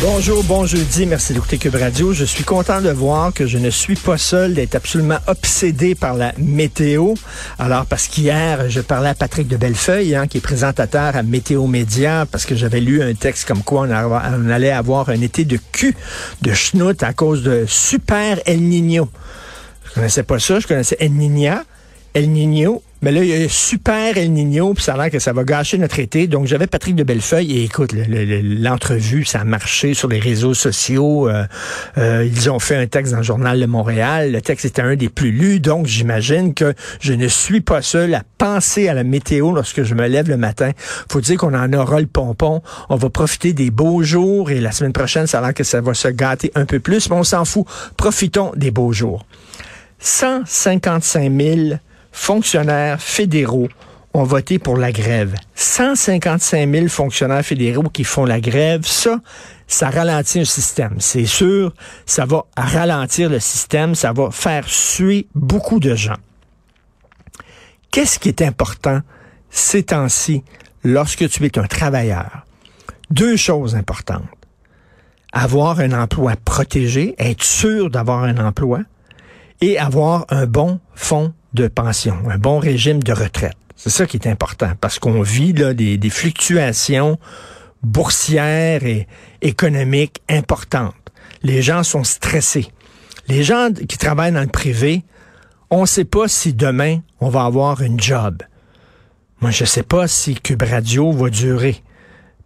Bonjour, bon jeudi, merci d'écouter Cube Radio. Je suis content de voir que je ne suis pas seul, d'être absolument obsédé par la météo. Alors, parce qu'hier, je parlais à Patrick de Bellefeuille, hein, qui est présentateur à Météo Média, parce que j'avais lu un texte comme quoi on, allait avoir un été de cul, de schnout à cause de super El Niño. Je connaissais pas ça, je connaissais El Niña, El Niño, mais là, il y a super El Niño, puis ça a l'air que ça va gâcher notre été. Donc, j'avais Patrick de Bellefeuille, et écoute, le- le- le- l'entrevue, ça a marché sur les réseaux sociaux. Euh, euh, ils ont fait un texte dans le journal de Montréal. Le texte était un des plus lus, donc j'imagine que je ne suis pas seul à penser à la météo lorsque je me lève le matin. Faut dire qu'on en aura le pompon. On va profiter des beaux jours, et la semaine prochaine, ça a l'air que ça va se gâter un peu plus, mais on s'en fout. Profitons des beaux jours. 155 000 fonctionnaires fédéraux ont voté pour la grève. 155 000 fonctionnaires fédéraux qui font la grève, ça, ça ralentit un système. C'est sûr, ça va ralentir le système, ça va faire suer beaucoup de gens. Qu'est-ce qui est important ces temps-ci lorsque tu es un travailleur? Deux choses importantes. Avoir un emploi protégé, être sûr d'avoir un emploi, et avoir un bon fonds de pension, un bon régime de retraite. C'est ça qui est important parce qu'on vit là, des, fluctuations boursières et économiques importantes. Les gens sont stressés. Les gens qui travaillent dans le privé, on ne sait pas si demain on va avoir une job. Moi, je ne sais pas si Cube Radio va durer.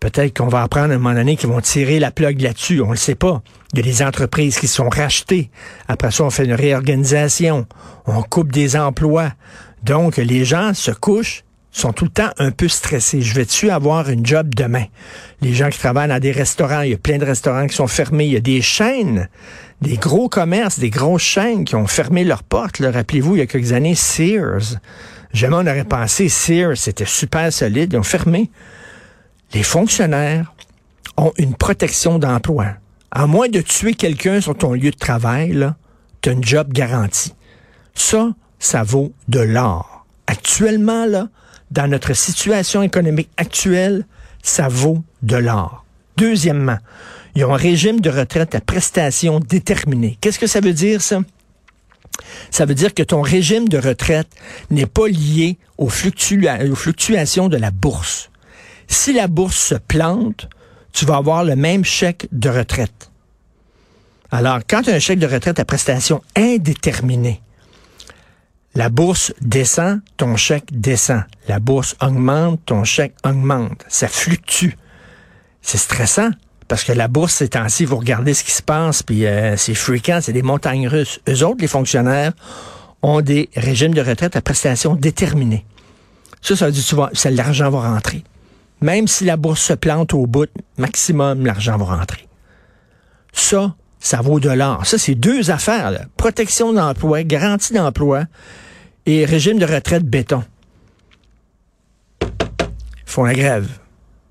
Peut-être qu'on va apprendre à un moment donné qu'ils vont tirer la plug là-dessus. On ne le sait pas. Il y a des entreprises qui sont rachetées. Après ça, on fait une réorganisation. On coupe des emplois. Donc, les gens se couchent, sont tout le temps un peu stressés. Je vais-tu avoir une job demain? Les gens qui travaillent dans des restaurants, il y a plein de restaurants qui sont fermés. Il y a des chaînes, des gros commerces, des grosses chaînes qui ont fermé leurs portes. Rappelez-vous, il y a quelques années, Sears. Jamais on aurait pensé Sears, c'était super solide. Ils ont fermé les fonctionnaires ont une protection d'emploi. À moins de tuer quelqu'un sur ton lieu de travail, tu as une job garantie. Ça, ça vaut de l'or. Actuellement, là, dans notre situation économique actuelle, ça vaut de l'or. Deuxièmement, ils ont un régime de retraite à prestations déterminées. Qu'est-ce que ça veut dire, ça? Ça veut dire que ton régime de retraite n'est pas lié aux, fluctua- aux fluctuations de la bourse. Si la bourse se plante, tu vas avoir le même chèque de retraite. Alors, quand tu as un chèque de retraite à prestation indéterminée, la bourse descend, ton chèque descend. La bourse augmente, ton chèque augmente. Ça fluctue. C'est stressant. Parce que la bourse, ces temps-ci, vous regardez ce qui se passe, puis euh, c'est fréquent, c'est des montagnes russes. Eux autres, les fonctionnaires, ont des régimes de retraite à prestations déterminées. Ça, ça veut dire que l'argent va rentrer. Même si la bourse se plante au bout, maximum, l'argent va rentrer. Ça, ça vaut de l'or. Ça, c'est deux affaires. Là. Protection d'emploi, garantie d'emploi et régime de retraite béton. Ils font la grève.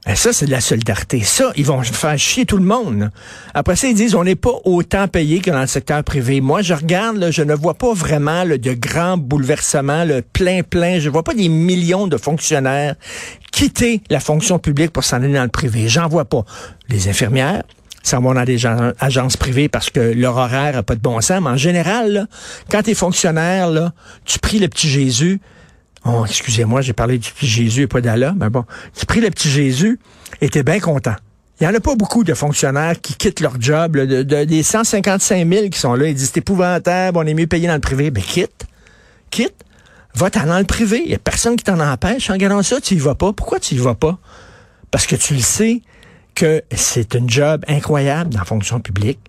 Et ça, c'est de la solidarité. Ça, ils vont faire chier tout le monde. Après ça, ils disent, on n'est pas autant payé que dans le secteur privé. Moi, je regarde, je ne vois pas vraiment là, de grands bouleversements, le plein plein. Je vois pas des millions de fonctionnaires quitter la fonction publique pour s'en aller dans le privé. J'en vois pas. Les infirmières, s'en vont dans des gen- agences privées parce que leur horaire n'a pas de bon sens. Mais en général, quand tu es fonctionnaire, tu pries le petit Jésus. Oh, excusez-moi, j'ai parlé du petit Jésus et pas d'Allah, mais bon, tu pries le petit Jésus t'es bien content. Il n'y en a pas beaucoup de fonctionnaires qui quittent leur job, là, de, de- des 155 000 qui sont là, ils disent c'est épouvantable, on est mieux payé dans le privé. Ben quitte, quitte, va-t'en dans le privé. Il n'y a personne qui t'en empêche. En regardant ça, tu y vas pas. Pourquoi tu y vas pas? Parce que tu le sais que c'est un job incroyable dans la fonction publique.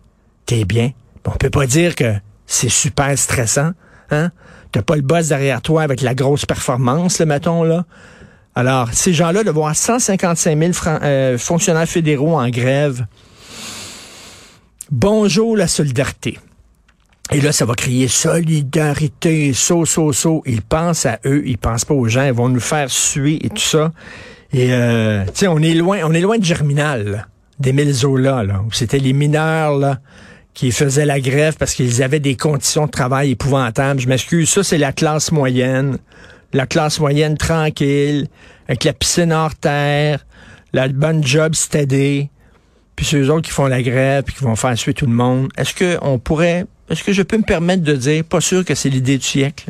T'es bien. On peut pas dire que c'est super stressant. Hein? T'as pas le boss derrière toi avec la grosse performance, le mettons, là. Alors, ces gens-là, de voir 155 000 fran- euh, fonctionnaires fédéraux en grève, bonjour la solidarité. Et là, ça va crier solidarité, so, so, so. Ils pensent à eux, ils pensent pas aux gens, ils vont nous faire suer et tout ça. Et, euh, tu sais, on est loin, on est loin de Germinal, d'Émile Zola, là, où c'était les mineurs, là, qui faisaient la grève parce qu'ils avaient des conditions de travail épouvantables. Je m'excuse, ça, c'est la classe moyenne. La classe moyenne tranquille, avec la piscine hors terre, la bonne job steady, puis c'est eux autres qui font la grève, puis qui vont faire suer tout le monde. Est-ce que on pourrait, est-ce que je peux me permettre de dire, pas sûr que c'est l'idée du siècle?